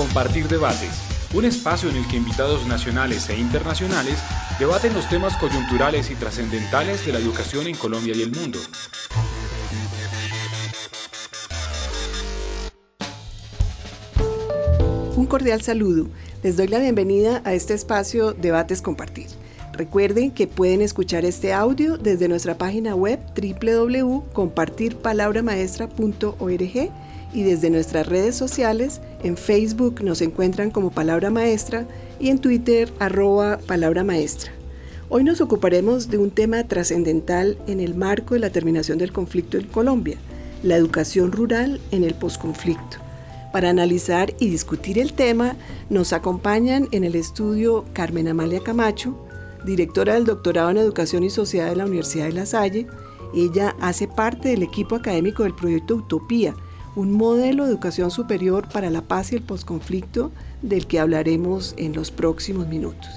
Compartir Debates, un espacio en el que invitados nacionales e internacionales debaten los temas coyunturales y trascendentales de la educación en Colombia y el mundo. Un cordial saludo. Les doy la bienvenida a este espacio Debates Compartir. Recuerden que pueden escuchar este audio desde nuestra página web www.compartirpalabramaestra.org y desde nuestras redes sociales. En Facebook nos encuentran como Palabra Maestra y en Twitter arroba Palabra Maestra. Hoy nos ocuparemos de un tema trascendental en el marco de la terminación del conflicto en Colombia, la educación rural en el posconflicto. Para analizar y discutir el tema nos acompañan en el estudio Carmen Amalia Camacho, directora del doctorado en Educación y Sociedad de la Universidad de La Salle. Ella hace parte del equipo académico del proyecto Utopía, un modelo de educación superior para la paz y el posconflicto del que hablaremos en los próximos minutos.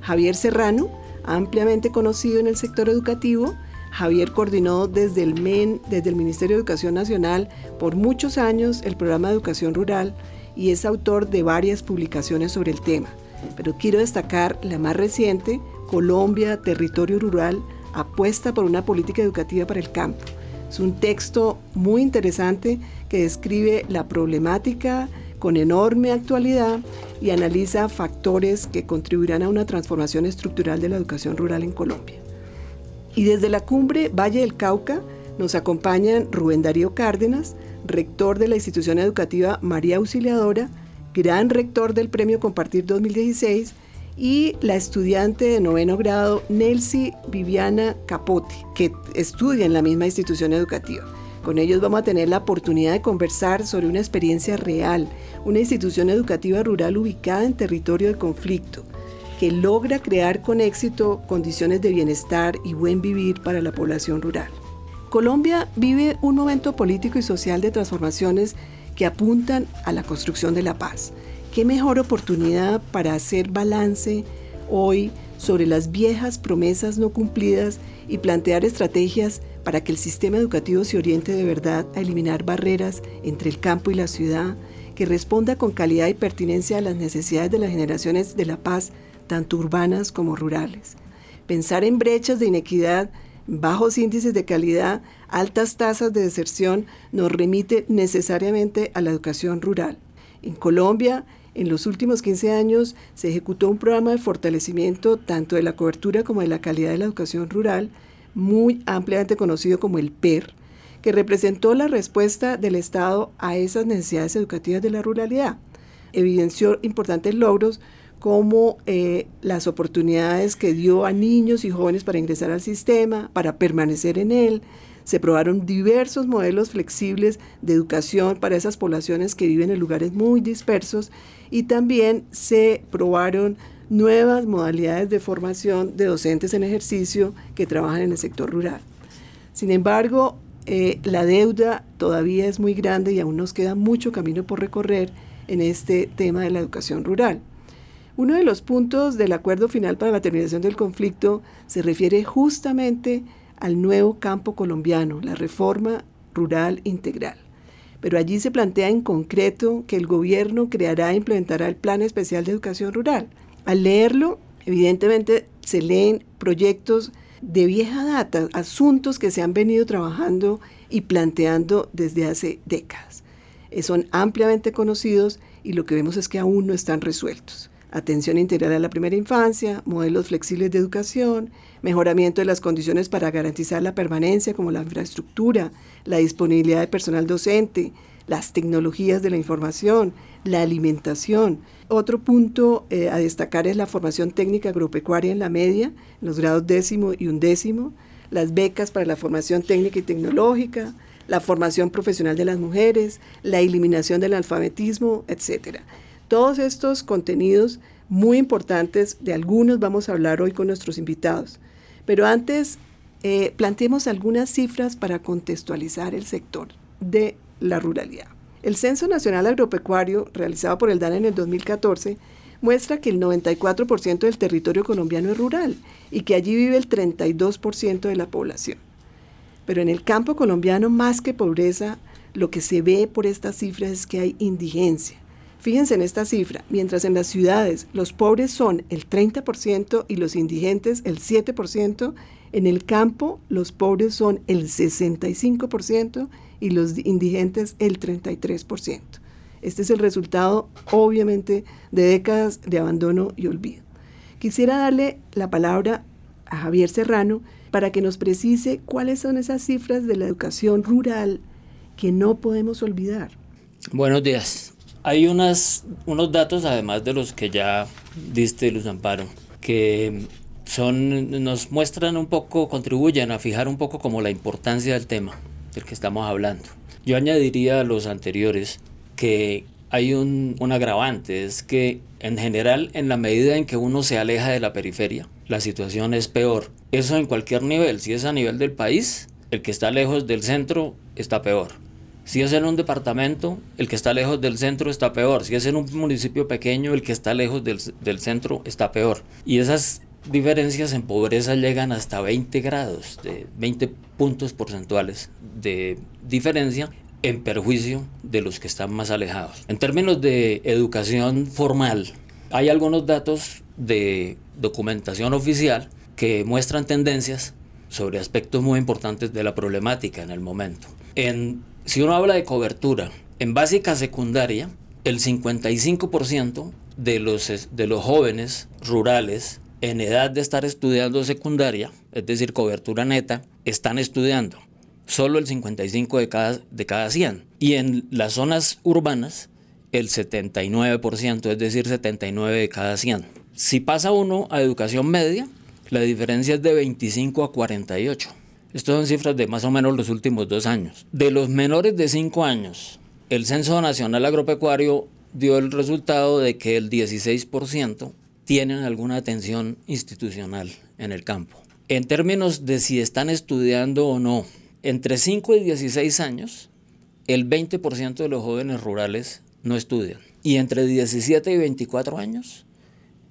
Javier Serrano, ampliamente conocido en el sector educativo, Javier coordinó desde el MEN, desde el Ministerio de Educación Nacional, por muchos años el programa de educación rural y es autor de varias publicaciones sobre el tema pero quiero destacar la más reciente, Colombia, Territorio Rural, apuesta por una política educativa para el campo. Es un texto muy interesante que describe la problemática con enorme actualidad y analiza factores que contribuirán a una transformación estructural de la educación rural en Colombia. Y desde la cumbre Valle del Cauca nos acompañan Rubén Darío Cárdenas, rector de la institución educativa María Auxiliadora, gran rector del Premio Compartir 2016, y la estudiante de noveno grado Nelsi Viviana Capote, que estudia en la misma institución educativa. Con ellos vamos a tener la oportunidad de conversar sobre una experiencia real, una institución educativa rural ubicada en territorio de conflicto, que logra crear con éxito condiciones de bienestar y buen vivir para la población rural. Colombia vive un momento político y social de transformaciones que apuntan a la construcción de la paz. ¿Qué mejor oportunidad para hacer balance hoy sobre las viejas promesas no cumplidas y plantear estrategias para que el sistema educativo se oriente de verdad a eliminar barreras entre el campo y la ciudad, que responda con calidad y pertinencia a las necesidades de las generaciones de la paz, tanto urbanas como rurales? Pensar en brechas de inequidad bajos índices de calidad, altas tasas de deserción, nos remite necesariamente a la educación rural. En Colombia, en los últimos 15 años se ejecutó un programa de fortalecimiento tanto de la cobertura como de la calidad de la educación rural, muy ampliamente conocido como el PER, que representó la respuesta del Estado a esas necesidades educativas de la ruralidad. Evidenció importantes logros como eh, las oportunidades que dio a niños y jóvenes para ingresar al sistema, para permanecer en él. Se probaron diversos modelos flexibles de educación para esas poblaciones que viven en lugares muy dispersos y también se probaron nuevas modalidades de formación de docentes en ejercicio que trabajan en el sector rural. Sin embargo, eh, la deuda todavía es muy grande y aún nos queda mucho camino por recorrer en este tema de la educación rural. Uno de los puntos del acuerdo final para la terminación del conflicto se refiere justamente al nuevo campo colombiano, la reforma rural integral. Pero allí se plantea en concreto que el gobierno creará e implementará el Plan Especial de Educación Rural. Al leerlo, evidentemente se leen proyectos de vieja data, asuntos que se han venido trabajando y planteando desde hace décadas. Son ampliamente conocidos y lo que vemos es que aún no están resueltos atención integral a la primera infancia, modelos flexibles de educación, mejoramiento de las condiciones para garantizar la permanencia como la infraestructura, la disponibilidad de personal docente, las tecnologías de la información, la alimentación. Otro punto eh, a destacar es la formación técnica agropecuaria en la media, los grados décimo y undécimo, las becas para la formación técnica y tecnológica, la formación profesional de las mujeres, la eliminación del alfabetismo, etcétera. Todos estos contenidos muy importantes, de algunos vamos a hablar hoy con nuestros invitados. Pero antes, eh, planteemos algunas cifras para contextualizar el sector de la ruralidad. El Censo Nacional Agropecuario, realizado por el DAN en el 2014, muestra que el 94% del territorio colombiano es rural y que allí vive el 32% de la población. Pero en el campo colombiano, más que pobreza, lo que se ve por estas cifras es que hay indigencia Fíjense en esta cifra, mientras en las ciudades los pobres son el 30% y los indigentes el 7%, en el campo los pobres son el 65% y los indigentes el 33%. Este es el resultado, obviamente, de décadas de abandono y olvido. Quisiera darle la palabra a Javier Serrano para que nos precise cuáles son esas cifras de la educación rural que no podemos olvidar. Buenos días. Hay unas, unos datos, además de los que ya diste, Luz Amparo, que son, nos muestran un poco, contribuyen a fijar un poco como la importancia del tema del que estamos hablando. Yo añadiría a los anteriores que hay un, un agravante, es que en general, en la medida en que uno se aleja de la periferia, la situación es peor. Eso en cualquier nivel, si es a nivel del país, el que está lejos del centro está peor. Si es en un departamento, el que está lejos del centro está peor. Si es en un municipio pequeño, el que está lejos del, del centro está peor. Y esas diferencias en pobreza llegan hasta 20 grados, de 20 puntos porcentuales de diferencia en perjuicio de los que están más alejados. En términos de educación formal, hay algunos datos de documentación oficial que muestran tendencias sobre aspectos muy importantes de la problemática en el momento. En, si uno habla de cobertura, en básica secundaria, el 55% de los, de los jóvenes rurales en edad de estar estudiando secundaria, es decir, cobertura neta, están estudiando solo el 55 de cada, de cada 100. Y en las zonas urbanas, el 79%, es decir, 79 de cada 100. Si pasa uno a educación media, la diferencia es de 25 a 48. Estas son cifras de más o menos los últimos dos años. De los menores de 5 años, el Censo Nacional Agropecuario dio el resultado de que el 16% tienen alguna atención institucional en el campo. En términos de si están estudiando o no, entre 5 y 16 años, el 20% de los jóvenes rurales no estudian. Y entre 17 y 24 años,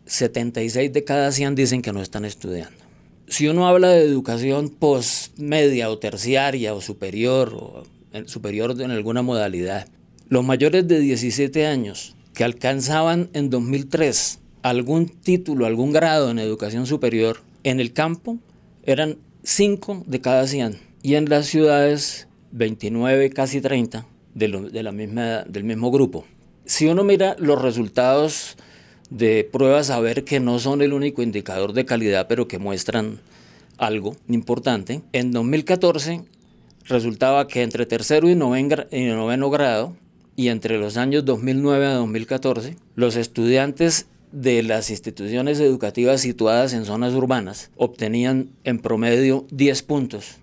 76 de cada 100 dicen que no están estudiando. Si uno habla de educación postmedia o terciaria o superior o superior en alguna modalidad, los mayores de 17 años que alcanzaban en 2003 algún título, algún grado en educación superior en el campo eran 5 de cada 100 y en las ciudades 29, casi 30 de, la misma, del mismo grupo. Si uno mira los resultados de pruebas a ver que no son el único indicador de calidad, pero que muestran algo importante, en 2014 resultaba que entre tercero y noveno grado y entre los años 2009 a 2014, los estudiantes de las instituciones educativas situadas en zonas urbanas obtenían en promedio 10 puntos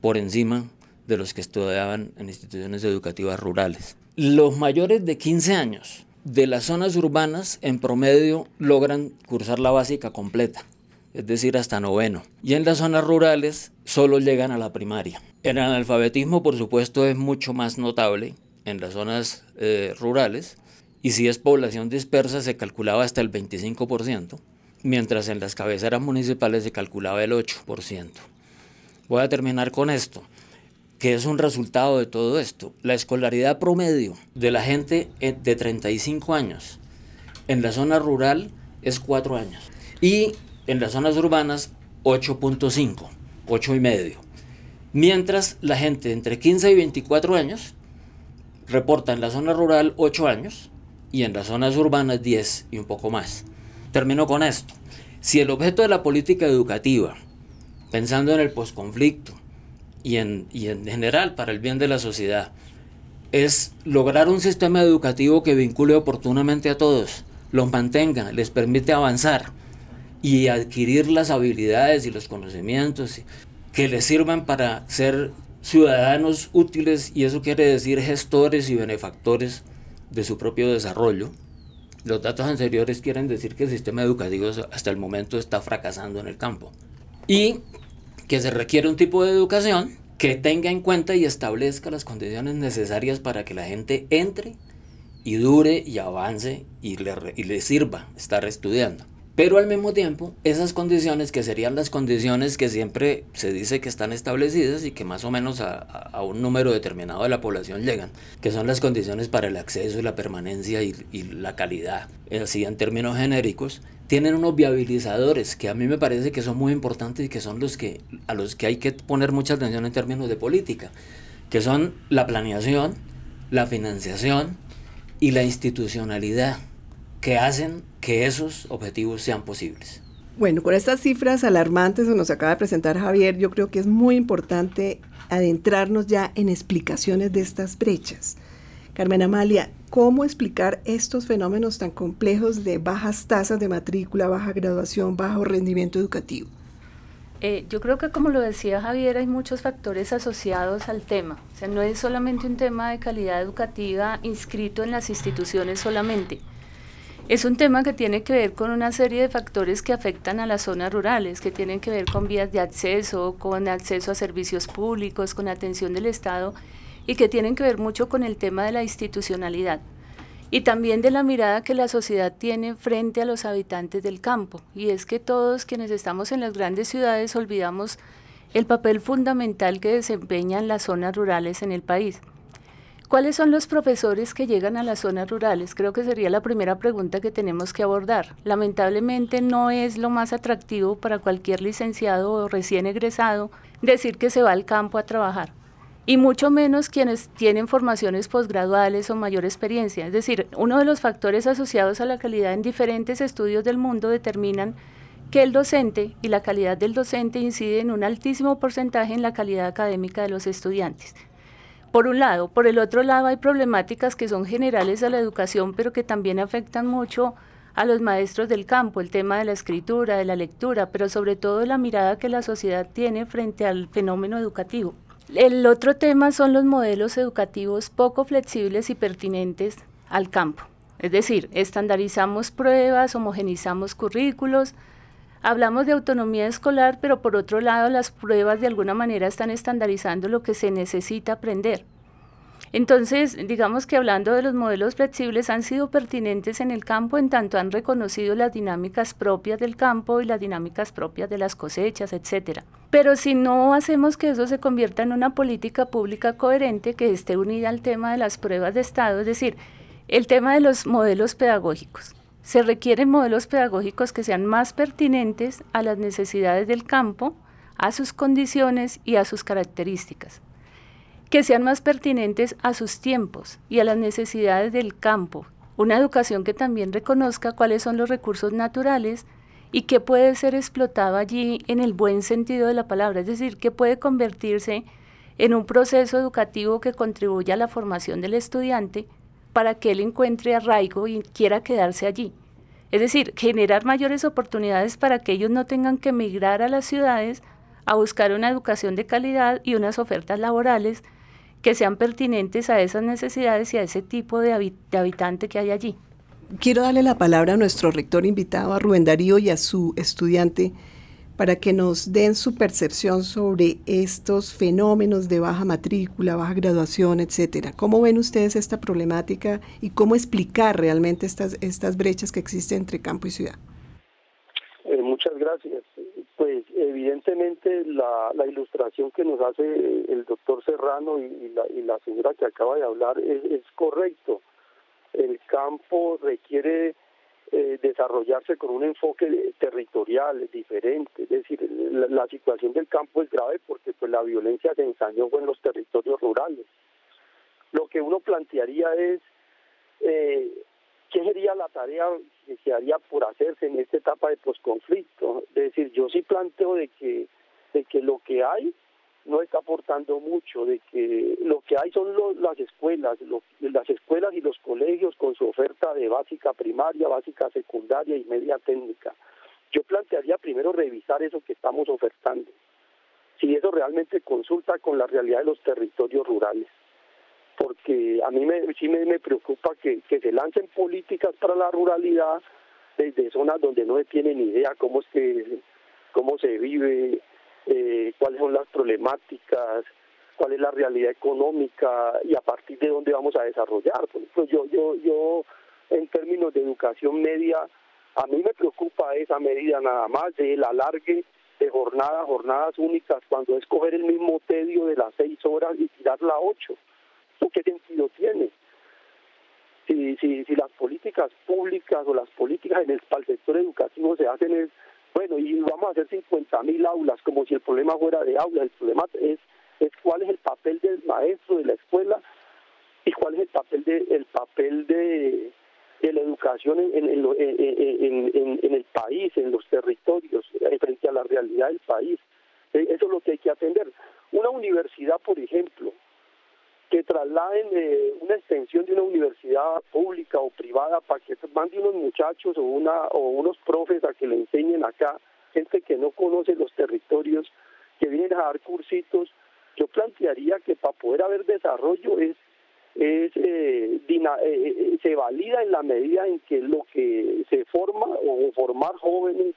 por encima de los que estudiaban en instituciones educativas rurales. Los mayores de 15 años de las zonas urbanas en promedio logran cursar la básica completa, es decir, hasta noveno. Y en las zonas rurales solo llegan a la primaria. El analfabetismo, por supuesto, es mucho más notable en las zonas eh, rurales y si es población dispersa se calculaba hasta el 25%, mientras en las cabeceras municipales se calculaba el 8%. Voy a terminar con esto, que es un resultado de todo esto. La escolaridad promedio de la gente eh, de 35 años en la zona rural es 4 años y en las zonas urbanas 8.5, 8 y medio. Mientras la gente entre 15 y 24 años reporta en la zona rural 8 años y en las zonas urbanas 10 y un poco más. Termino con esto. Si el objeto de la política educativa pensando en el posconflicto y en, y en general para el bien de la sociedad, es lograr un sistema educativo que vincule oportunamente a todos, los mantenga, les permite avanzar y adquirir las habilidades y los conocimientos que les sirvan para ser ciudadanos útiles y eso quiere decir gestores y benefactores de su propio desarrollo. Los datos anteriores quieren decir que el sistema educativo hasta el momento está fracasando en el campo. Y que se requiere un tipo de educación que tenga en cuenta y establezca las condiciones necesarias para que la gente entre y dure y avance y le, y le sirva estar estudiando. Pero al mismo tiempo, esas condiciones que serían las condiciones que siempre se dice que están establecidas y que más o menos a, un número determinado de la población llegan, que son las condiciones para el acceso y la permanencia y, y la calidad, así en términos genéricos, tienen unos viabilizadores que a mí me parece que son muy importantes y que son los que a los que hay que poner mucha atención en términos de política, que son la planeación, la financiación y la institucionalidad que hacen que esos objetivos sean posibles. Bueno, con estas cifras alarmantes que nos acaba de presentar Javier, yo creo que es muy importante adentrarnos ya en explicaciones de estas brechas. Carmen Amalia, ¿cómo explicar estos fenómenos tan complejos de bajas tasas de matrícula, baja graduación, bajo rendimiento educativo? Eh, yo creo que como lo decía Javier, hay muchos factores asociados al tema. O sea, no es solamente un tema de calidad educativa inscrito en las instituciones solamente. Es un tema que tiene que ver con una serie de factores que afectan a las zonas rurales, que tienen que ver con vías de acceso, con acceso a servicios públicos, con atención del Estado y que tienen que ver mucho con el tema de la institucionalidad y también de la mirada que la sociedad tiene frente a los habitantes del campo. Y es que todos quienes estamos en las grandes ciudades olvidamos el papel fundamental que desempeñan las zonas rurales en el país. ¿Cuáles son los profesores que llegan a las zonas rurales? Creo que sería la primera pregunta que tenemos que abordar. Lamentablemente no es lo más atractivo para cualquier licenciado o recién egresado decir que se va al campo a trabajar y mucho menos quienes tienen formaciones posgraduales o mayor experiencia. Es decir, uno de los factores asociados a la calidad en diferentes estudios del mundo determinan que el docente y la calidad del docente incide en un altísimo porcentaje en la calidad académica de los estudiantes. Por un lado, por el otro lado hay problemáticas que son generales a la educación, pero que también afectan mucho a los maestros del campo, el tema de la escritura, de la lectura, pero sobre todo la mirada que la sociedad tiene frente al fenómeno educativo. El otro tema son los modelos educativos poco flexibles y pertinentes al campo. Es decir, estandarizamos pruebas, homogenizamos currículos, hablamos de autonomía escolar, pero por otro lado las pruebas de alguna manera están estandarizando lo que se necesita aprender. Entonces, digamos que hablando de los modelos flexibles han sido pertinentes en el campo en tanto han reconocido las dinámicas propias del campo y las dinámicas propias de las cosechas, etcétera. Pero si no hacemos que eso se convierta en una política pública coherente que esté unida al tema de las pruebas de estado, es decir, el tema de los modelos pedagógicos. Se requieren modelos pedagógicos que sean más pertinentes a las necesidades del campo, a sus condiciones y a sus características que sean más pertinentes a sus tiempos y a las necesidades del campo. Una educación que también reconozca cuáles son los recursos naturales y qué puede ser explotado allí en el buen sentido de la palabra, es decir, que puede convertirse en un proceso educativo que contribuya a la formación del estudiante para que él encuentre arraigo y quiera quedarse allí. Es decir, generar mayores oportunidades para que ellos no tengan que emigrar a las ciudades a buscar una educación de calidad y unas ofertas laborales que sean pertinentes a esas necesidades y a ese tipo de, habitante que hay allí. Quiero darle la palabra a nuestro rector invitado, a Rubén Darío y a su estudiante, para que nos den su percepción sobre estos fenómenos de baja matrícula, baja graduación, etcétera. ¿Cómo ven ustedes esta problemática y cómo explicar realmente estas, estas brechas que existen entre campo y ciudad? Eh, muchas gracias. Pues evidentemente la, la, ilustración que nos hace el doctor Serrano y, la, señora que acaba de hablar es, es correcto. El campo requiere eh, desarrollarse con un enfoque territorial diferente. Es decir, la, situación del campo es grave porque pues la violencia se ensañó en los territorios rurales. Lo que uno plantearía es eh, ¿qué sería la tarea que se haría por hacerse en esta etapa de posconflicto? Es decir, yo sí planteo de que, de que lo que hay no está aportando mucho, de que lo que hay son las escuelas, las escuelas y los colegios con su oferta de básica primaria, básica secundaria y media técnica. Yo plantearía primero revisar eso que estamos ofertando, si eso realmente consulta con la realidad de los territorios rurales porque a mí me, sí me, preocupa que, se lancen políticas para la ruralidad desde zonas donde no se tiene ni idea cómo es que cómo se vive, eh, cuáles son las problemáticas, cuál es la realidad económica y a partir de dónde vamos a desarrollar. Por ejemplo, yo, yo, yo en términos de educación media A mí me preocupa esa medida nada más del alargue de jornadas, jornadas únicas, cuando es coger el mismo tedio de las seis horas y tirarla a ocho. qué sentido tiene? Si, si, si las políticas públicas o las políticas en el, para el sector educativo se hacen es, bueno, y vamos a hacer 50 mil aulas, como si el problema fuera de aulas, el problema es, es cuál es el papel del maestro de la escuela y cuál es el papel de, el papel de, de la educación en, en, en, el país, en los territorios, eh, frente a la realidad del país. Eh, eso es lo que hay que atender. Una universidad, por ejemplo, que trasladen eh, una extensión de una universidad pública o privada para que mande unos muchachos o una o unos profes a que le enseñen acá, gente que no conoce los territorios, que vienen a dar cursitos, yo plantearía que para poder haber desarrollo es es eh, eh, eh, se valida en la medida en que lo que se forma o formar jóvenes,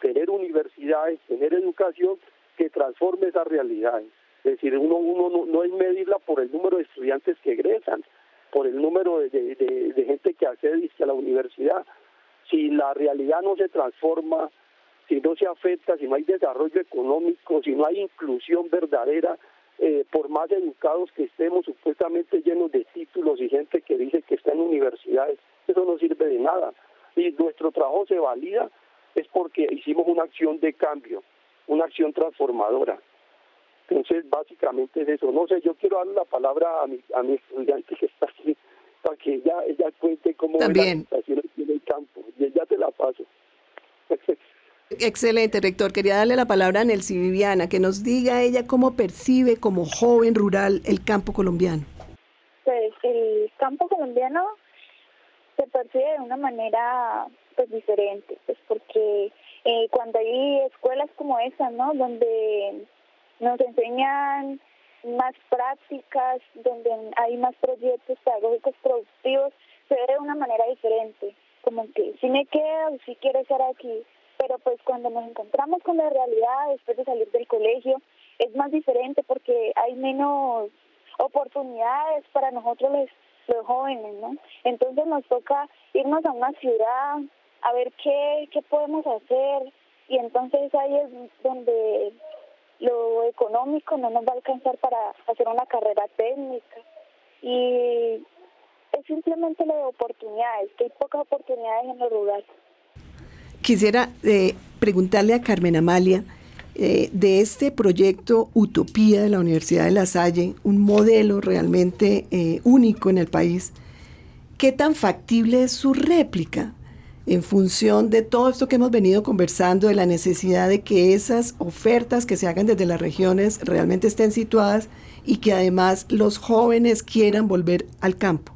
tener universidades, tener educación que transforme esas realidades. Es decir, uno, uno no, es medirla por el número de estudiantes que egresan, por el número de, de gente que accede a la universidad. Si la realidad no se transforma, si no se afecta, si no hay desarrollo económico, si no hay inclusión verdadera, eh, por más educados que estemos, supuestamente llenos de títulos y gente que dice que está en universidades, eso no sirve de nada. Y nuestro trabajo se valida es porque hicimos una acción de cambio, una acción transformadora. Entonces, básicamente es eso. No sé, yo quiero darle la palabra a mi, a mi estudiante que está aquí, para que ella, ella cuente cómo es la situación en el campo. Y ya te la paso. Excelente, rector. Quería darle la palabra a Nelcy Viviana, que nos diga ella cómo percibe como joven rural el campo colombiano. Pues el campo colombiano se percibe de una manera pues diferente, pues porque eh, cuando hay escuelas como esa, ¿no? Donde nos enseñan más prácticas, donde hay más proyectos pedagógicos productivos, se ve de una manera diferente, como que si me quedo, si quiero estar aquí, pero pues cuando nos encontramos con la realidad después de salir del colegio es más diferente porque hay menos oportunidades para nosotros los, los jóvenes, ¿no? Entonces nos toca irnos a una ciudad a ver qué, qué podemos hacer y entonces ahí es donde lo económico no nos va a alcanzar para hacer una carrera técnica y es simplemente lo de oportunidades, que hay pocas oportunidades en los lugares. Quisiera eh, preguntarle a Carmen Amalia eh, de este proyecto Utopía de la Universidad de La Salle, un modelo realmente eh, único en el país. ¿Qué tan factible es su réplica en función de todo esto que hemos venido conversando, de la necesidad de que esas ofertas que se hagan desde las regiones realmente estén situadas y que además los jóvenes quieran volver al campo?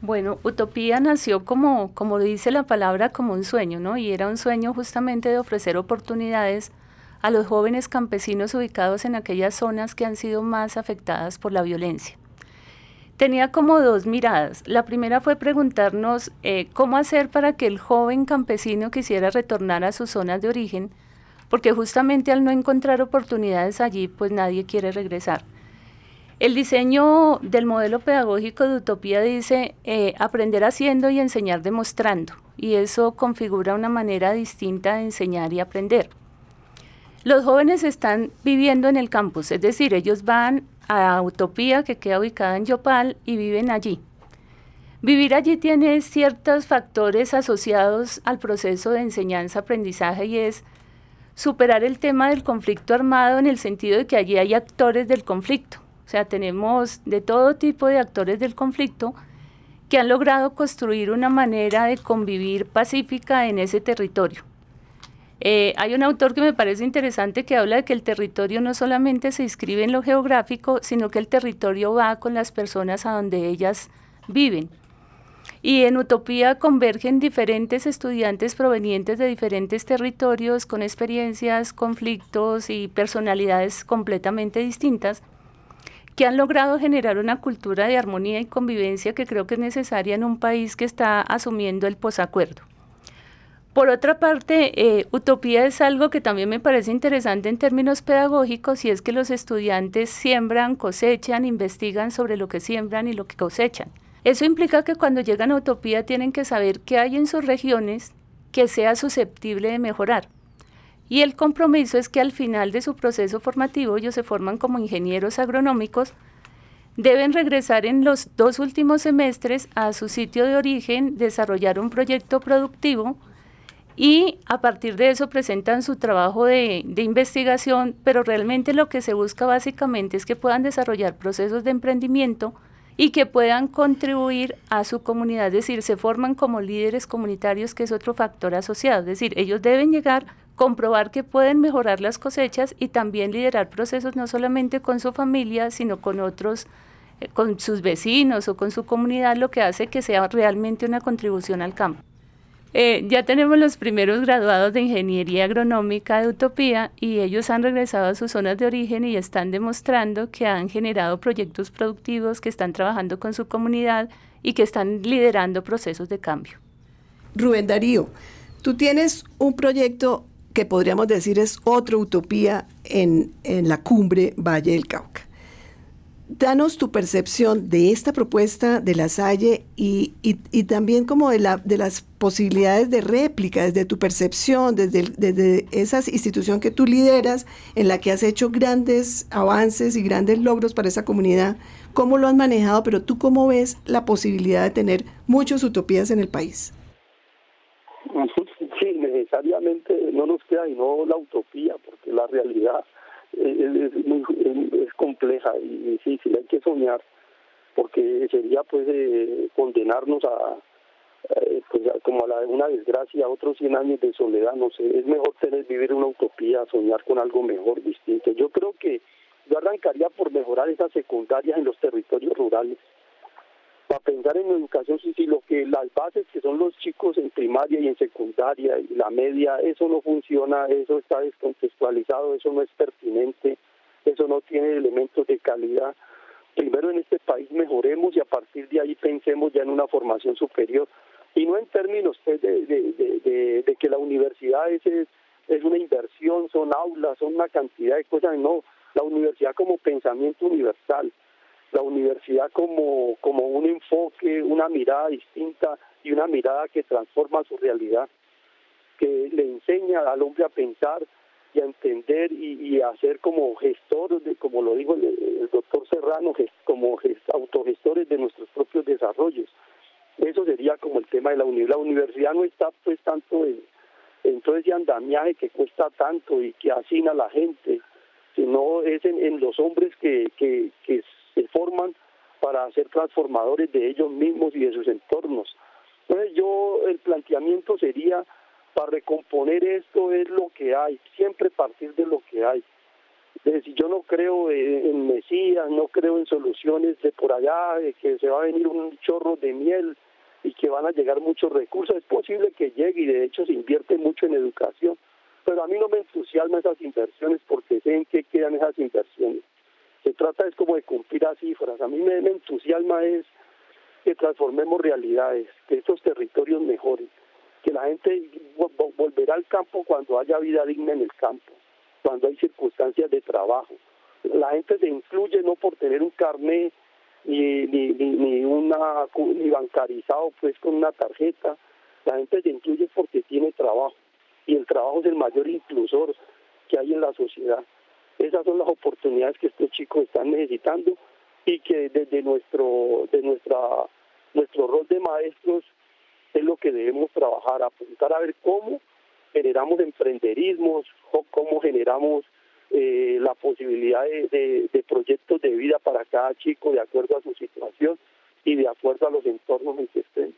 Bueno, Utopía nació como, como dice la palabra, como un sueño, ¿no? Y era un sueño justamente de ofrecer oportunidades a los jóvenes campesinos ubicados en aquellas zonas que han sido más afectadas por la violencia. Tenía como dos miradas. La primera fue preguntarnos eh, cómo hacer para que el joven campesino quisiera retornar a sus zonas de origen, porque justamente al no encontrar oportunidades allí, pues nadie quiere regresar. El diseño del modelo pedagógico de Utopía dice eh, aprender haciendo y enseñar demostrando, y eso configura una manera distinta de enseñar y aprender. Los jóvenes están viviendo en el campus, es decir, ellos van a Utopía, que queda ubicada en Yopal, y viven allí. Vivir allí tiene ciertos factores asociados al proceso de enseñanza-aprendizaje y es superar el tema del conflicto armado en el sentido de que allí hay actores del conflicto. O sea, tenemos de todo tipo de actores del conflicto que han logrado construir una manera de convivir pacífica en ese territorio. Eh, hay un autor que me parece interesante que habla de que el territorio no solamente se inscribe en lo geográfico, sino que el territorio va con las personas a donde ellas viven. Y en Utopía convergen diferentes estudiantes provenientes de diferentes territorios con experiencias, conflictos y personalidades completamente distintas que han logrado generar una cultura de armonía y convivencia que creo que es necesaria en un país que está asumiendo el posacuerdo. Por otra parte, eh, utopía es algo que también me parece interesante en términos pedagógicos y es que los estudiantes siembran, cosechan, investigan sobre lo que siembran y lo que cosechan. Eso implica que cuando llegan a Utopía tienen que saber qué hay en sus regiones que sea susceptible de mejorar. Y el compromiso es que al final de su proceso formativo ellos se forman como ingenieros agronómicos, deben regresar en los dos últimos semestres a su sitio de origen, desarrollar un proyecto productivo y a partir de eso presentan su trabajo de, investigación, pero realmente lo que se busca básicamente es que puedan desarrollar procesos de emprendimiento y que puedan contribuir a su comunidad, es decir, se forman como líderes comunitarios, que es otro factor asociado, es decir, ellos deben llegar comprobar que pueden mejorar las cosechas y también liderar procesos no solamente con su familia, sino con otros, eh, con sus vecinos o con su comunidad, lo que hace que sea realmente una contribución al campo. Eh, ya tenemos los primeros graduados de Ingeniería Agronómica de Utopía y ellos han regresado a sus zonas de origen y están demostrando que han generado proyectos productivos, que están trabajando con su comunidad y que están liderando procesos de cambio. Rubén Darío, tú tienes un proyecto que podríamos decir es otra utopía en, la cumbre Valle del Cauca. Danos tu percepción de esta propuesta de la Salle y, también como de, la, de las posibilidades de réplica, desde tu percepción, desde, desde esa institución que tú lideras, en la que has hecho grandes avances y grandes logros para esa comunidad. ¿Cómo lo has manejado? Pero tú cómo ves la posibilidad de tener muchas utopías en el país sí, necesariamente no nos queda no la utopía, porque la realidad es, muy es compleja y difícil, hay que soñar, porque sería pues eh, condenarnos a, eh, pues, como a la, una desgracia, a otros 100 años de soledad, no sé, es mejor tener vivir una utopía, soñar con algo mejor, distinto. Yo creo que yo arrancaría por mejorar esas secundarias en los territorios rurales para pensar en educación, sí, sí, lo que las bases que son los chicos en primaria y en secundaria y la media, eso no funciona, eso está descontextualizado, eso no es pertinente, eso no tiene elementos de calidad. Primero en este país mejoremos y a partir de ahí pensemos ya en una formación superior. Y no en términos pues, de, de, de, que la universidad es, es una inversión, son aulas, son una cantidad de cosas, no, la universidad como pensamiento universal la universidad como, como un enfoque, una mirada distinta y una mirada que transforma su realidad, que le enseña al hombre a pensar y a entender y, a ser como gestores, de, como lo dijo el, doctor Serrano, como autogestores de nuestros propios desarrollos. Eso sería como el tema de la universidad. La universidad no está pues tanto en, todo ese andamiaje que cuesta tanto y que hacina a la gente, sino es en, en los hombres que se forman para ser transformadores de ellos mismos y de sus entornos. Entonces yo el planteamiento sería para recomponer esto es lo que hay, siempre partir de lo que hay. Es decir, yo no creo en Mesías, no creo en soluciones de por allá, de que se va a venir un chorro de miel y que van a llegar muchos recursos. Es posible que llegue y de hecho se invierte mucho en educación, pero a mí no me entusiasman esas inversiones porque sé en qué quedan esas inversiones se trata es como de cumplir a cifras. A mí me, entusiasma es que transformemos realidades, que estos territorios mejoren, que la gente volverá al campo cuando haya vida digna en el campo, cuando hay circunstancias de trabajo. La gente se incluye no por tener un carnet ni, ni, ni, una ni bancarizado pues con una tarjeta, la gente se incluye porque tiene trabajo y el trabajo es el mayor inclusor que hay en la sociedad. Esas son las oportunidades que estos chicos están necesitando y que desde nuestro, de nuestra, nuestro rol de maestros es lo que debemos trabajar, apuntar a ver cómo generamos emprenderismos, cómo generamos eh, la posibilidad de, de, proyectos de vida para cada chico de acuerdo a su situación y de acuerdo a los entornos en que estén.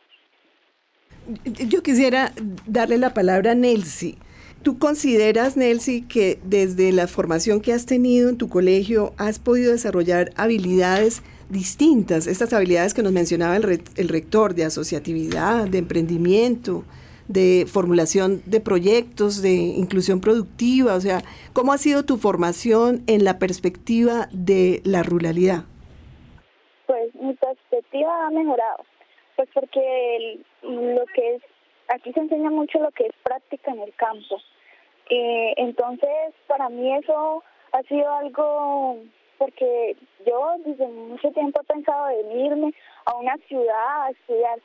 Yo quisiera darle la palabra a Nelsi. ¿Tú consideras, Nelsi, que desde la formación que has tenido en tu colegio has podido desarrollar habilidades distintas, estas habilidades que nos mencionaba el, el rector, de asociatividad, de emprendimiento, de formulación de proyectos, de inclusión productiva? O sea, ¿cómo ha sido tu formación en la perspectiva de la ruralidad? Pues mi perspectiva ha mejorado, pues porque lo que es, aquí se enseña mucho lo que es práctica en el campo. Eh, entonces, para mí eso ha sido algo porque yo desde mucho tiempo he pensado en irme a una ciudad a estudiar,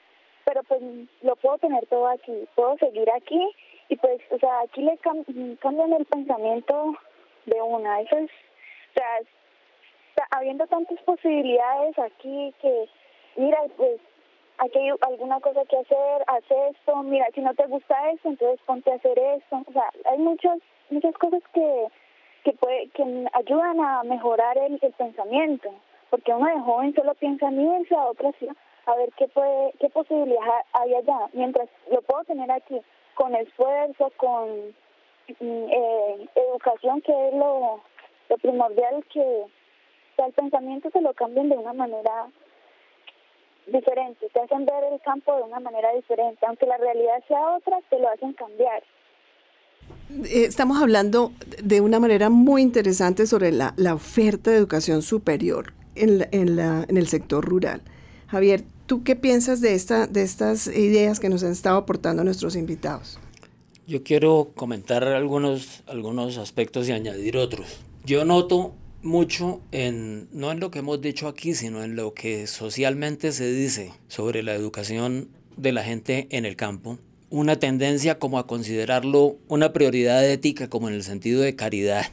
pero pues lo puedo tener todo aquí, puedo seguir aquí y pues, o sea, aquí le cambian el pensamiento de una, eso es, o sea, habiendo tantas posibilidades aquí que, mira, pues aquí hay alguna cosa que hacer, haz esto, mira, si no te gusta esto, entonces ponte a hacer esto, o sea, hay muchas, muchas cosas que, que, puede, que ayudan a mejorar el, el pensamiento, porque uno de joven solo piensa en irse a otra ciudad, a ver qué puede, qué posibilidad hay allá, mientras lo puedo tener aquí con esfuerzo, con mm, eh, educación, que es lo, lo primordial que el pensamiento se lo cambien de una manera diferente, te hacen ver el campo de una manera diferente, aunque la realidad sea otra, te lo hacen cambiar. Eh, estamos hablando de una manera muy interesante sobre la, la oferta de educación superior en, en, la, en el sector rural. Javier, ¿tú qué piensas de, esta, de estas ideas que nos han estado aportando nuestros invitados? Yo quiero comentar algunos, algunos aspectos y añadir otros. Yo noto mucho en, no en lo que hemos dicho aquí, sino en lo que socialmente se dice sobre la educación de la gente en el campo, una tendencia como a considerarlo una prioridad ética como en el sentido de caridad.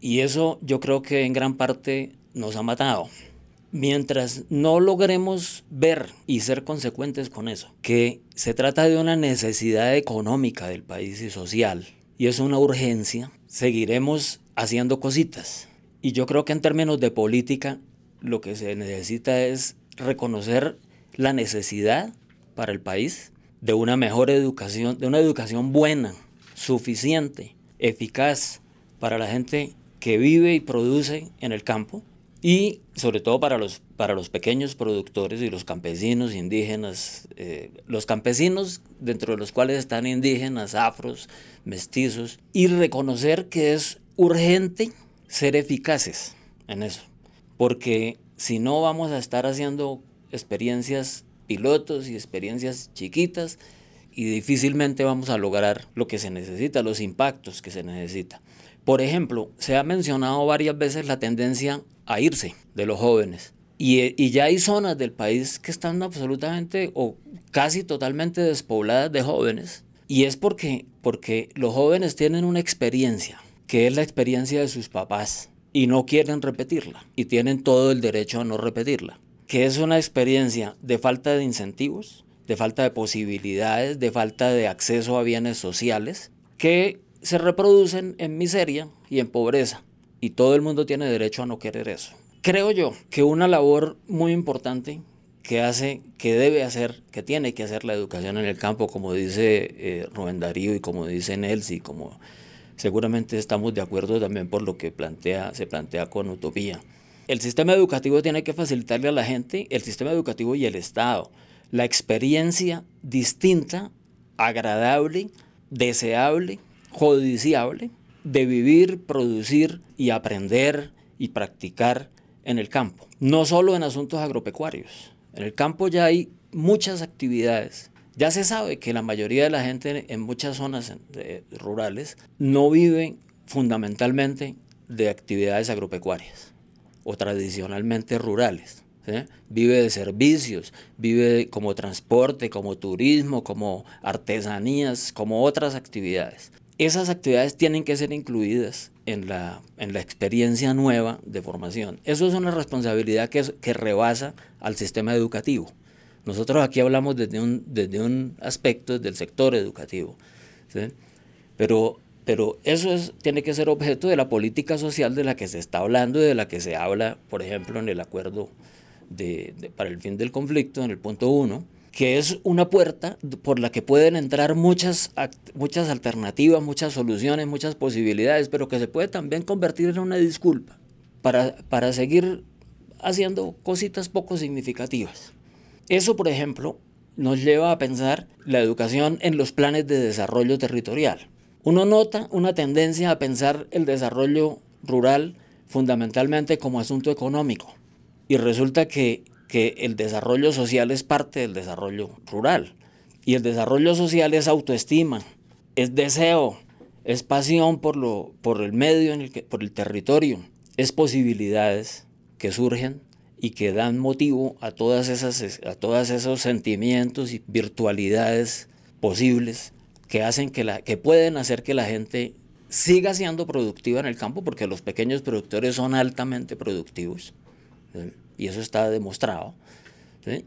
Y eso yo creo que en gran parte nos ha matado. Mientras no logremos ver y ser consecuentes con eso, que se trata de una necesidad económica del país y social, y es una urgencia, seguiremos haciendo cositas y yo creo que en términos de política lo que se necesita es reconocer la necesidad para el país de una mejor educación, de una educación buena, suficiente, eficaz para la gente que vive y produce en el campo y sobre todo para los, para los pequeños productores y los campesinos indígenas, eh, los campesinos dentro de los cuales están indígenas, afros, mestizos, y reconocer que es urgente ser eficaces en eso. Porque si no vamos a estar haciendo experiencias pilotos y experiencias chiquitas y difícilmente vamos a lograr lo que se necesita, los impactos que se necesita. Por ejemplo, se ha mencionado varias veces la tendencia a irse de los jóvenes. Y, y, ya hay zonas del país que están absolutamente o casi totalmente despobladas de jóvenes. Y es porque, porque los jóvenes tienen una experiencia que es la experiencia de sus papás y no quieren repetirla y tienen todo el derecho a no repetirla, que es una experiencia de falta de incentivos, de falta de posibilidades, de falta de acceso a bienes sociales, que se reproducen en miseria y en pobreza. Y todo el mundo tiene derecho a no querer eso. Creo yo que una labor muy importante que hace, que debe hacer, que tiene que hacer la educación en el campo, como dice eh, Rubén Darío y como dice Nelsi, como seguramente estamos de acuerdo también por lo que plantea, se plantea con Utopía. El sistema educativo tiene que facilitarle a la gente, el sistema educativo y el Estado, la experiencia distinta, agradable, deseable, judiciable de vivir, producir y aprender y practicar en el campo. No solo en asuntos agropecuarios. En el campo ya hay muchas actividades ya se sabe que la mayoría de la gente en muchas zonas rurales no vive fundamentalmente de actividades agropecuarias o tradicionalmente rurales. Vive de servicios, vive como transporte, como turismo, como artesanías, como otras actividades. Esas actividades tienen que ser incluidas en la, en la experiencia nueva de formación. Eso es una responsabilidad que, que rebasa al sistema educativo. Nosotros aquí hablamos desde un, desde un aspecto del sector educativo, pero, pero eso es, tiene que ser objeto de la política social de la que se está hablando y de la que se habla, por ejemplo, en el acuerdo de, para el fin del conflicto, en el punto uno, que es una puerta por la que pueden entrar muchas, muchas alternativas, muchas soluciones, muchas posibilidades, pero que se puede también convertir en una disculpa para, para seguir haciendo cositas poco significativas. Eso, por ejemplo, nos lleva a pensar la educación en los planes de desarrollo territorial. Uno nota una tendencia a pensar el desarrollo rural fundamentalmente como asunto económico y resulta que, el desarrollo social es parte del desarrollo rural y el desarrollo social es autoestima, es deseo, es pasión por, lo, por el medio, en el que, por el territorio, es posibilidades que surgen y que dan motivo a todas esas a todos esos sentimientos y virtualidades posibles que hacen que la que pueden hacer que la gente siga siendo productiva en el campo porque los pequeños productores son altamente productivos y eso está demostrado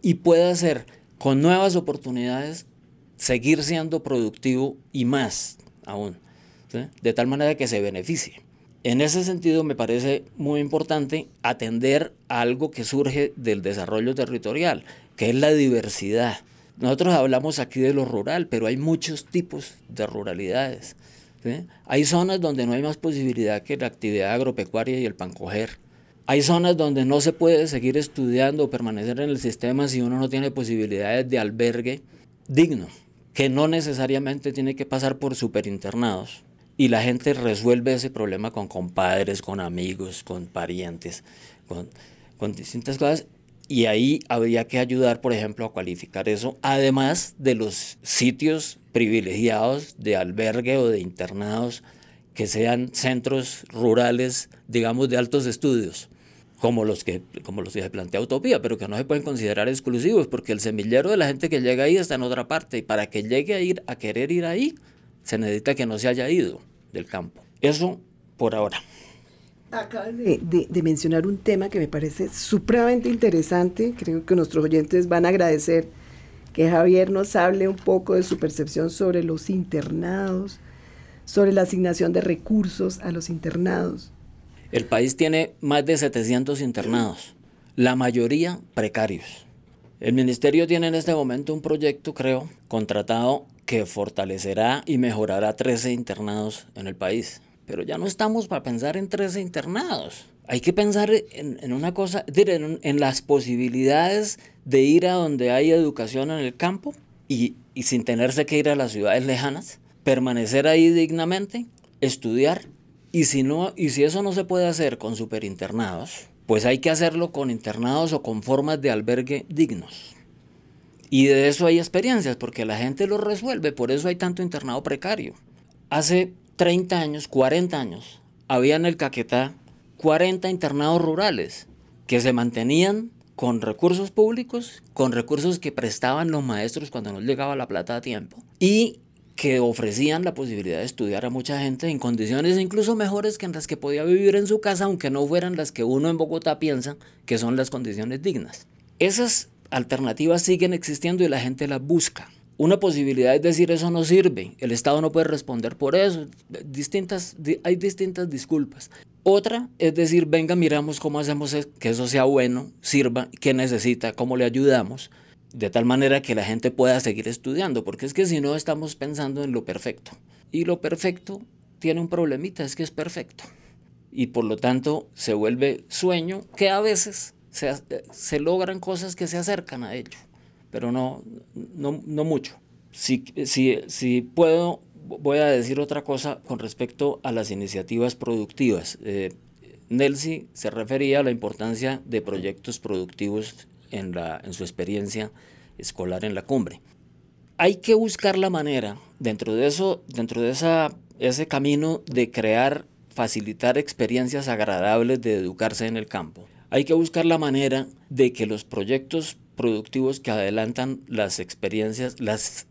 y puede hacer con nuevas oportunidades seguir siendo productivo y más aún de tal manera que se beneficie en ese sentido me parece muy importante atender algo que surge del desarrollo territorial, que es la diversidad. Nosotros hablamos aquí de lo rural, pero hay muchos tipos de ruralidades. Hay zonas donde no hay más posibilidad que la actividad agropecuaria y el pancoger. Hay zonas donde no se puede seguir estudiando o permanecer en el sistema si uno no tiene posibilidades de albergue digno, que no necesariamente tiene que pasar por superinternados y la gente resuelve ese problema con compadres, con amigos, con parientes, con, con distintas cosas. Y ahí habría que ayudar, por ejemplo, a cualificar eso, además de los sitios privilegiados de albergue o de internados que sean centros rurales, digamos, de altos estudios, como los que, como los que se plantea Utopía, pero que no se pueden considerar exclusivos, porque el semillero de la gente que llega ahí está en otra parte, y para que llegue a ir a querer ir ahí, se necesita que no se haya ido del campo. Eso por ahora. Acabas de, mencionar un tema que me parece supremamente interesante. Creo que nuestros oyentes van a agradecer que Javier nos hable un poco de su percepción sobre los internados, sobre la asignación de recursos a los internados. El país tiene más de 700 internados, la mayoría precarios. El ministerio tiene en este momento un proyecto, creo, contratado que fortalecerá y mejorará 13 internados en el país. Pero ya no estamos para pensar en 13 internados. Hay que pensar en, una cosa, en, en, las posibilidades de ir a donde hay educación en el campo y, y sin tenerse que ir a las ciudades lejanas, permanecer ahí dignamente, estudiar y si, no, y si eso no se puede hacer con superinternados, pues hay que hacerlo con internados o con formas de albergue dignos. Y de eso hay experiencias, porque la gente lo resuelve, por eso hay tanto internado precario. Hace 30 años, 40 años, había en el Caquetá 40 internados rurales que se mantenían con recursos públicos, con recursos que prestaban los maestros cuando no llegaba la plata a tiempo y que ofrecían la posibilidad de estudiar a mucha gente en condiciones incluso mejores que en las que podía vivir en su casa, aunque no fueran las que uno en Bogotá piensa que son las condiciones dignas. Esas alternativas siguen existiendo y la gente las busca. Una posibilidad es decir eso no sirve, el Estado no puede responder por eso, hay distintas disculpas. Otra es decir, venga, miramos cómo hacemos que eso sea bueno, sirva, qué necesita, cómo le ayudamos, de tal manera que la gente pueda seguir estudiando, porque es que si no estamos pensando en lo perfecto. Y lo perfecto tiene un problemita, es que es perfecto. Y por lo tanto se vuelve sueño que a veces se, logran cosas que se acercan a ello, pero no, no, no mucho. Si, si, si, puedo, voy a decir otra cosa con respecto a las iniciativas productivas. Eh, Nelsi se refería a la importancia de proyectos productivos en, la, en su experiencia escolar en la cumbre. Hay que buscar la manera, dentro de eso, dentro de esa, ese camino de crear, facilitar experiencias agradables de educarse en el campo, hay que buscar la manera de que los proyectos productivos que adelantan las experiencias, las,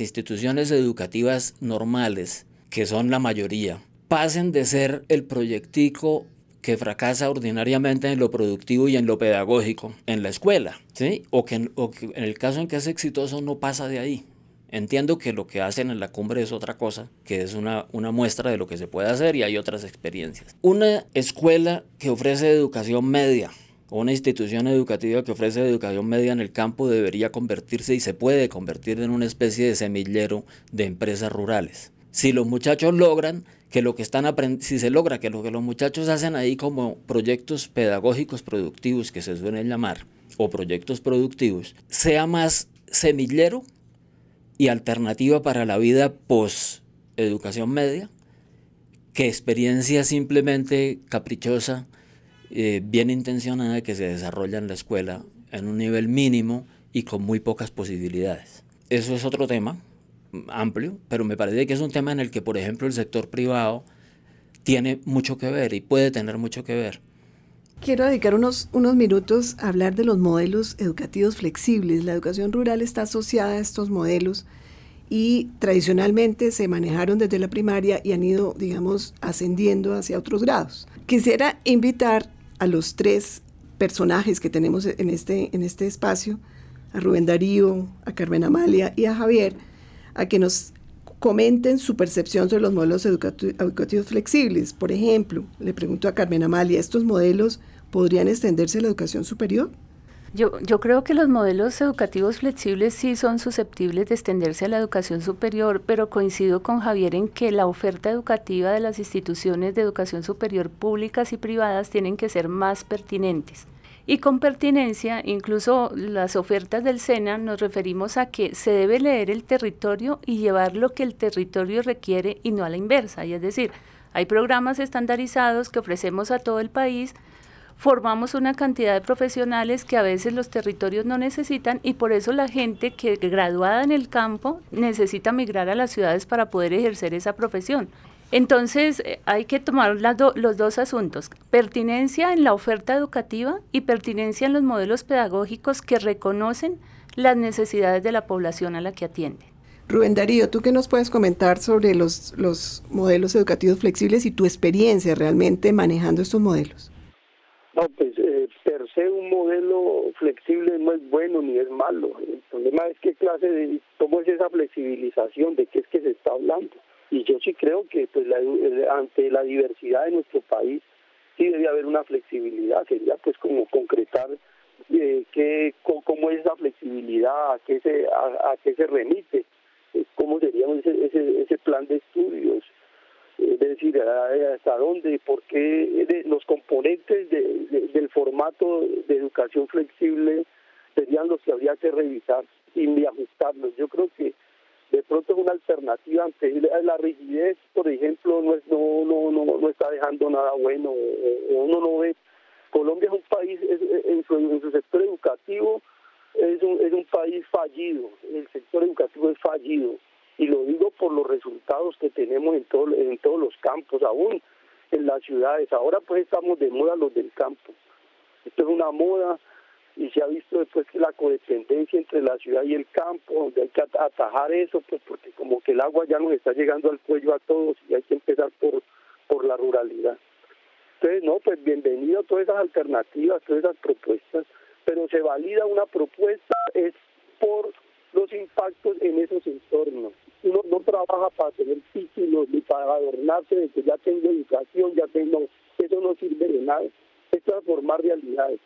instituciones educativas normales, que son la mayoría, pasen de ser el proyectico que fracasa ordinariamente en lo productivo y en lo pedagógico en la escuela, ¿sí? o que en el caso en que es exitoso no pasa de ahí. Entiendo que lo que hacen en la cumbre es otra cosa, que es una, una muestra de lo que se puede hacer y hay otras experiencias. Una escuela que ofrece educación media o una institución educativa que ofrece educación media en el campo debería convertirse y se puede convertir en una especie de semillero de empresas rurales. Si los muchachos logran que lo que están aprendiendo, si se logra que lo que los muchachos hacen ahí como proyectos pedagógicos productivos que se suelen llamar, o proyectos productivos, sea más semillero y alternativa para la vida post educación media que experiencia simplemente caprichosa, eh, bien intencionada que se desarrolla en la escuela en un nivel mínimo y con muy pocas posibilidades. Eso es otro tema amplio, pero me parece que es un tema en el que, por ejemplo, el sector privado tiene mucho que ver y puede tener mucho que ver. Quiero dedicar unos, unos minutos a hablar de los modelos educativos flexibles. La educación rural está asociada a estos modelos y tradicionalmente se manejaron desde la primaria y han ido, digamos, ascendiendo hacia otros grados. Quisiera invitar a los tres personajes que tenemos en este, en este espacio, a Rubén Darío, a Carmen Amalia y a Javier, a que nos comenten su percepción sobre los modelos educativos flexibles. Por ejemplo, le pregunto a Carmen Amalia, ¿estos modelos podrían extenderse a la educación superior? Yo, yo, creo que los modelos educativos flexibles sí son susceptibles de extenderse a la educación superior, pero coincido con Javier en que la oferta educativa de las instituciones de educación superior públicas y privadas tienen que ser más pertinentes. Y con pertinencia, incluso las ofertas del SENA nos referimos a que se debe leer el territorio y llevar lo que el territorio requiere y no a la inversa. Y es decir, hay programas estandarizados que ofrecemos a todo el país, formamos una cantidad de profesionales que a veces los territorios no necesitan y por eso la gente que graduada en el campo necesita migrar a las ciudades para poder ejercer esa profesión. Entonces eh, hay que tomar los dos asuntos, pertinencia en la oferta educativa y pertinencia en los modelos pedagógicos que reconocen las necesidades de la población a la que atienden. Rubén Darío, ¿tú qué nos puedes comentar sobre los, los modelos educativos flexibles y tu experiencia realmente manejando estos modelos? No, pues eh, per se un modelo flexible no es bueno ni es malo. El problema es qué clase de, cómo es esa flexibilización, de qué es que se está hablando. Y yo sí creo que pues eh, ante la diversidad de nuestro país sí debe haber una flexibilidad, sería pues como concretar eh, qué, cómo es esa flexibilidad, a qué se, a, qué se remite, eh, cómo sería ese, ese, ese plan de estudios, es decir, hasta dónde, por qué los componentes del formato de educación flexible serían los que habría que revisar y ajustarlos. Yo creo que de pronto es una alternativa ante la rigidez, por ejemplo, no, es, no, no, no, no está dejando nada bueno, o, uno no ve. Colombia es un país, en, su, en su sector educativo, es un, es un país fallido, el sector educativo es fallido y lo digo por los resultados que tenemos en, todo, en todos los campos, aún en las ciudades. Ahora pues estamos de moda los del campo. Esto es una moda y se ha visto después que la codependencia entre la ciudad y el campo, donde hay que atajar eso, pues porque como que el agua ya nos está llegando al cuello a todos y hay que empezar por, por la ruralidad. Entonces, no, pues bienvenido todas esas alternativas, todas esas propuestas, pero se valida una propuesta es por los impactos en esos entornos uno no trabaja para tener títulos ni para adornarse de que ya tengo educación, ya tengo, eso no sirve de nada, es transformar realidades.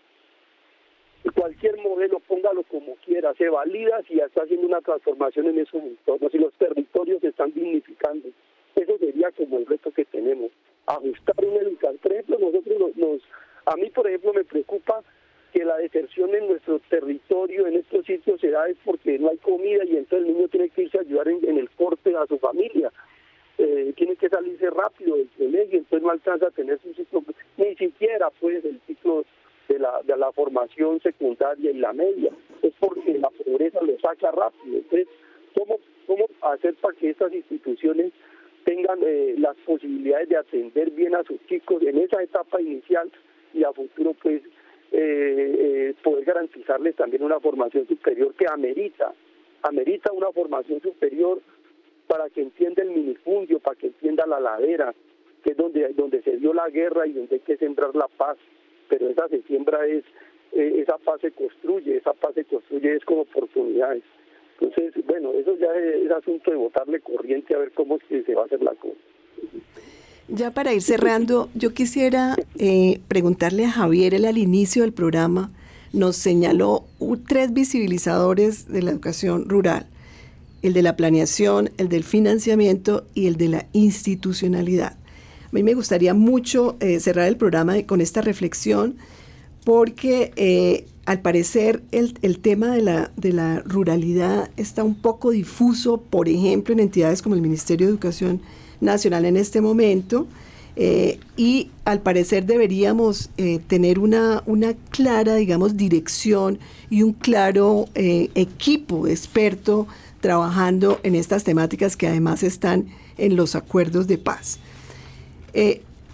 Cualquier modelo, póngalo como quiera, se valida si ya está haciendo una transformación en esos entornos, y los territorios se están dignificando. Eso sería como el reto que tenemos, ajustar una educación. Por ejemplo, nosotros nos, a mí por ejemplo me preocupa que la deserción en nuestro territorio, en estos sitios, se da es porque no hay comida y entonces el niño tiene que irse a ayudar en, el corte a su familia. Eh, tiene que salirse rápido del colegio, entonces no alcanza a tener su ciclo, ni siquiera pues el la, formación secundaria y la media. Es porque la pobreza lo saca rápido. Entonces, ¿cómo, cómo hacer para que estas instituciones tengan eh, las posibilidades de atender bien a sus chicos en esa etapa inicial y a futuro pues eh, eh, poder garantizarles también una formación superior que amerita, amerita una formación superior para que entienda el minifundio, para que entienda la ladera, que es donde, donde se dio la guerra y donde hay que sembrar la paz, pero esa se siembra es, eh, esa paz se construye, esa paz se construye es con oportunidades. Entonces, bueno, eso ya es, asunto de botarle corriente a ver cómo que se va a hacer la cosa. Ya para ir cerrando, yo quisiera eh, preguntarle a Javier, él al inicio del programa nos señaló tres visibilizadores de la educación rural, el de la planeación, el del financiamiento y el de la institucionalidad. A mí me gustaría mucho eh, cerrar el programa con esta reflexión porque eh, al parecer el, el, tema de la, de la ruralidad está un poco difuso, por ejemplo, en entidades como el Ministerio de Educación nacional en este momento. Eh, y al parecer deberíamos tener una, una, clara, digamos, dirección y un claro equipo experto trabajando en estas temáticas que además están en los acuerdos de paz.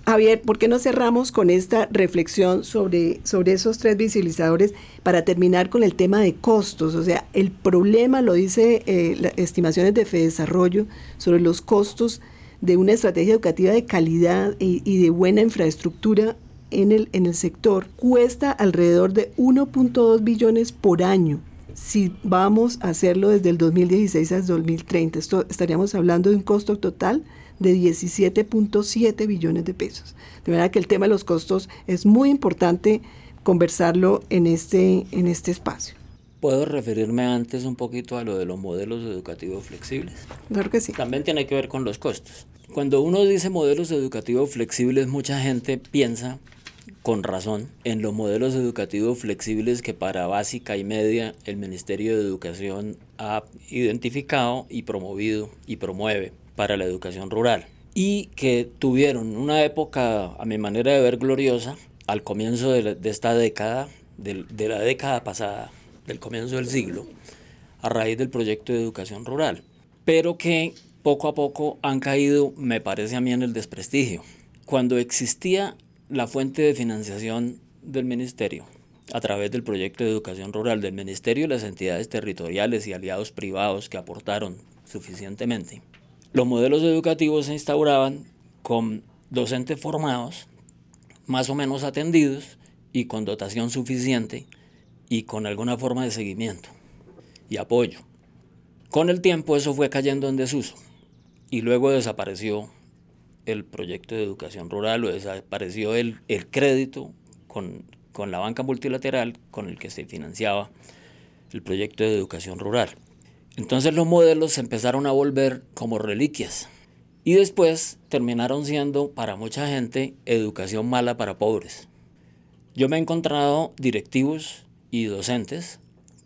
Javier, ¿por qué no cerramos con esta reflexión sobre, sobre esos tres visibilizadores para terminar con el tema de costos? O sea, el problema, lo dice eh, las estimaciones de Fedesarrollo, sobre los costos de una estrategia educativa de calidad y, de buena infraestructura en el, en el sector, cuesta alrededor de 1.2 billones por año si vamos a hacerlo desde el 2016 al 2030. Esto, estaríamos hablando de un costo total de 17.7 billones de pesos. De verdad que el tema de los costos es muy importante conversarlo en este, en este espacio. ¿Puedo referirme antes un poquito a lo de los modelos educativos flexibles? Claro que sí. También tiene que ver con los costos. Cuando uno dice modelos educativos flexibles, mucha gente piensa con razón en los modelos educativos flexibles que para básica y media el Ministerio de Educación ha identificado y promovido y promueve para la educación rural y que tuvieron una época, a mi manera de ver, gloriosa al comienzo de, esta década, de, de la década pasada, del comienzo del siglo, a raíz del proyecto de educación rural, pero que poco a poco han caído, me parece a mí, en el desprestigio. Cuando existía la fuente de financiación del ministerio a través del proyecto de educación rural del ministerio y las entidades territoriales y aliados privados que aportaron suficientemente. Los modelos educativos se instauraban con docentes formados, más o menos atendidos y con dotación suficiente y con alguna forma de seguimiento y apoyo. Con el tiempo eso fue cayendo en desuso y luego desapareció el proyecto de educación rural o desapareció el, el crédito con, con la banca multilateral con el que se financiaba el proyecto de educación rural. Entonces los modelos se empezaron a volver como reliquias y después terminaron siendo para mucha gente educación mala para pobres. Yo me he encontrado directivos y docentes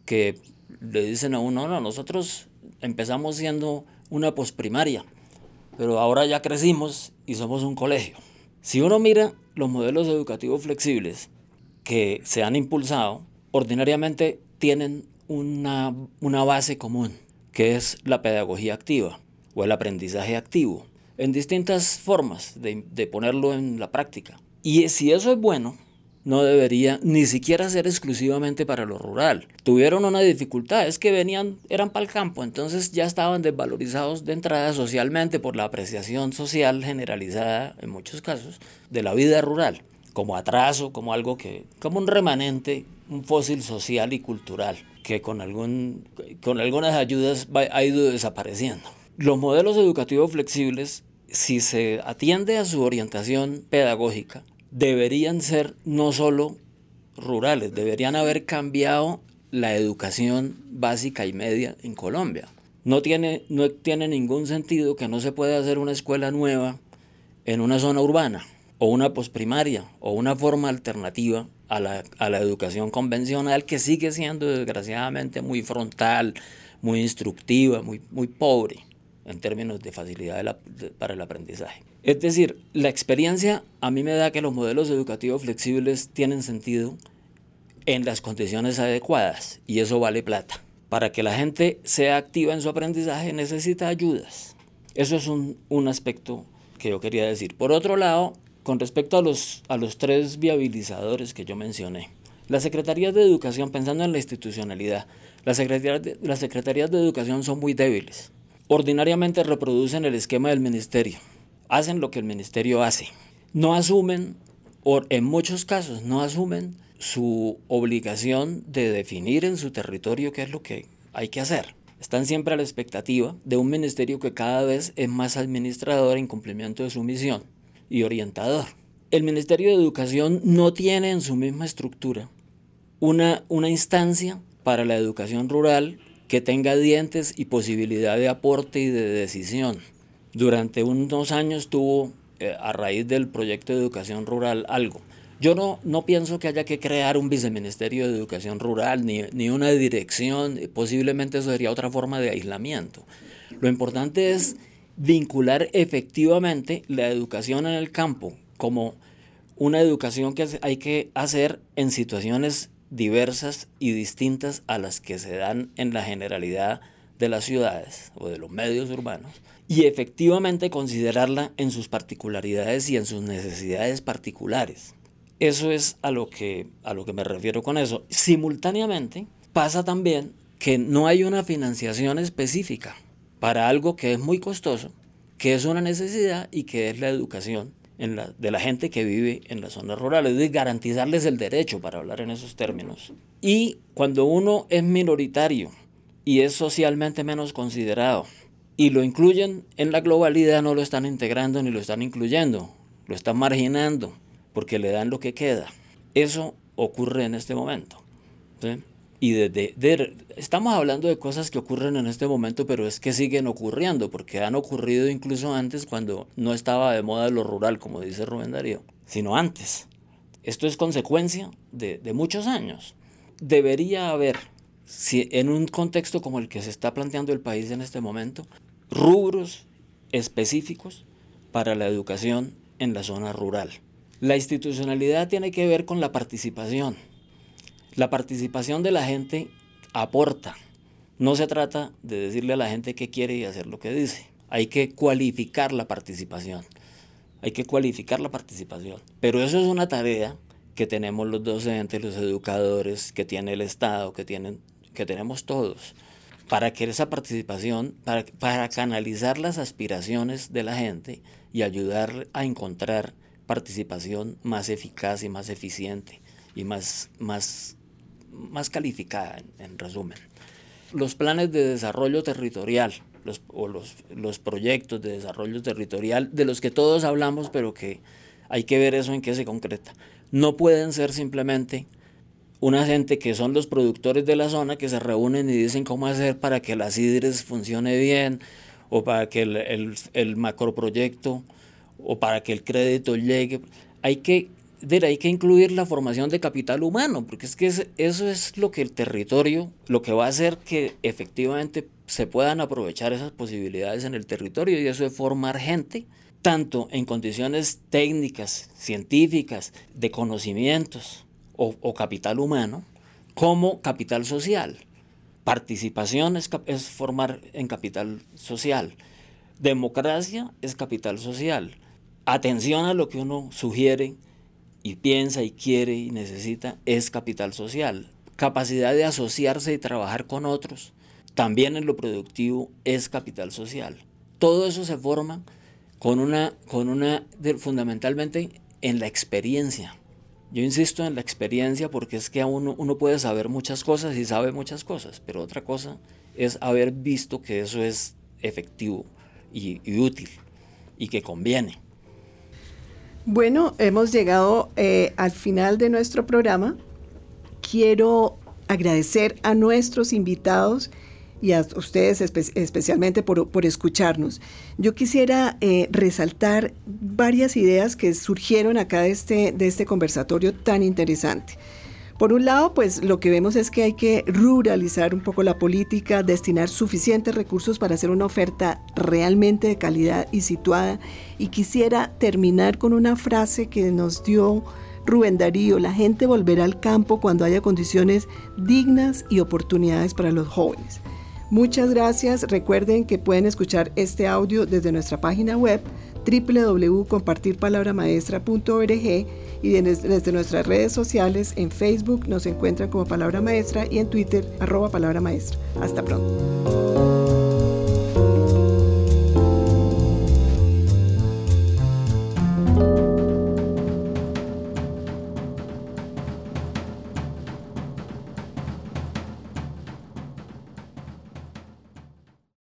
que le dicen a uno, no, nosotros empezamos siendo una posprimaria pero ahora ya crecimos y somos un colegio. Si uno mira los modelos educativos flexibles que se han impulsado, ordinariamente tienen una, una base común, que es la pedagogía activa o el aprendizaje activo, en distintas formas de, de ponerlo en la práctica. Y si eso es bueno, no debería ni siquiera ser exclusivamente para lo rural. Tuvieron una dificultad, es que venían, eran para el campo, entonces ya estaban desvalorizados de entrada socialmente por la apreciación social generalizada, en muchos casos, de la vida rural, como atraso, como algo que, como un remanente, un fósil social y cultural, que con, algún, con algunas ayudas ha ido desapareciendo. Los modelos educativos flexibles, si se atiende a su orientación pedagógica, deberían ser no solo rurales, deberían haber cambiado la educación básica y media en Colombia. No tiene, no tiene ningún sentido que no se pueda hacer una escuela nueva en una zona urbana o una posprimaria o una forma alternativa a la, a la educación convencional que sigue siendo desgraciadamente muy frontal, muy instructiva, muy, muy pobre en términos de facilidad para el aprendizaje. Es decir, la experiencia a mí me da que los modelos educativos flexibles tienen sentido en las condiciones adecuadas y eso vale plata. Para que la gente sea activa en su aprendizaje necesita ayudas. Eso es un, un aspecto que yo quería decir. Por otro lado, con respecto a los, a los tres viabilizadores que yo mencioné, las secretarías de educación, pensando en la institucionalidad, las secretarías de, las secretarías de educación son muy débiles. Ordinariamente reproducen el esquema del ministerio, hacen lo que el ministerio hace, no asumen, o en muchos casos no asumen su obligación de definir en su territorio qué es lo que hay que hacer. Están siempre a la expectativa de un ministerio que cada vez es más administrador en cumplimiento de su misión y orientador. El Ministerio de Educación no tiene en su misma estructura una, una instancia para la educación rural que tenga dientes y posibilidad de aporte y de decisión. Durante unos años tuvo, eh, a raíz del proyecto de educación rural, algo. Yo no, no pienso que haya que crear un viceministerio de educación rural ni, ni una dirección, posiblemente eso sería otra forma de aislamiento. Lo importante es vincular efectivamente la educación en el campo como una educación que hay que hacer en situaciones diversas y distintas a las que se dan en la generalidad de las ciudades o de los medios urbanos y efectivamente considerarla en sus particularidades y en sus necesidades particulares. Eso es a lo que, a lo que me refiero con eso. Simultáneamente pasa también que no hay una financiación específica para algo que es muy costoso, que es una necesidad y que es la educación de la gente que vive en las zonas rurales, es decir, garantizarles el derecho para hablar en esos términos. Y cuando uno es minoritario y es socialmente menos considerado y lo incluyen en la globalidad, no lo están integrando ni lo están incluyendo, lo están marginando porque le dan lo que queda. Eso ocurre en este momento. Y estamos hablando de cosas que ocurren en este momento, pero es que siguen ocurriendo, porque han ocurrido incluso antes cuando no estaba de moda lo rural, como dice Rubén Darío, sino antes. Esto es consecuencia de, muchos años. Debería haber, en un contexto como el que se está planteando el país en este momento, rubros específicos para la educación en la zona rural. La institucionalidad tiene que ver con la participación la participación de la gente aporta. No se trata de decirle a la gente qué quiere y hacer lo que dice. Hay que cualificar la participación. Hay que cualificar la participación. Pero eso es una tarea que tenemos los docentes, los educadores, que tiene el Estado, que, tienen, que tenemos todos, para que esa participación, para, canalizar las aspiraciones de la gente y ayudar a encontrar participación más eficaz y más eficiente y más, más más calificada, en, resumen. Los planes de desarrollo territorial los, o los, los proyectos de desarrollo territorial de los que todos hablamos, pero que hay que ver eso en qué se concreta. No pueden ser simplemente una gente que son los productores de la zona que se reúnen y dicen cómo hacer para que las hidres funcione bien o para que el, el, el macroproyecto o para que el crédito llegue. Hay que hay que incluir la formación de capital humano, porque es que eso es lo que el territorio, lo que va a hacer que efectivamente se puedan aprovechar esas posibilidades en el territorio y eso es formar gente, tanto en condiciones técnicas, científicas, de conocimientos o, capital humano, como capital social. Participación es, es formar en capital social. Democracia es capital social. Atención a lo que uno sugiere y piensa y quiere y necesita es capital social. Capacidad de asociarse y trabajar con otros, también en lo productivo, es capital social. Todo eso se forma con una, con una fundamentalmente en la experiencia. Yo insisto en la experiencia porque es que uno, uno puede saber muchas cosas y sabe muchas cosas, pero otra cosa es haber visto que eso es efectivo y útil y que conviene. Bueno, hemos llegado eh, al final de nuestro programa. Quiero agradecer a nuestros invitados y a ustedes especialmente por, escucharnos. Yo quisiera eh, resaltar varias ideas que surgieron acá de este, de este conversatorio tan interesante. Por un lado, pues lo que vemos es que hay que ruralizar un poco la política, destinar suficientes recursos para hacer una oferta realmente de calidad y situada. Y quisiera terminar con una frase que nos dio Rubén Darío, la gente volverá al campo cuando haya condiciones dignas y oportunidades para los jóvenes. Muchas gracias. Recuerden que pueden escuchar este audio desde nuestra página web www.compartirpalabramaestra.org y desde nuestras redes sociales en Facebook nos encuentran como Palabra Maestra y en Twitter arroba Palabra Maestra. Hasta pronto.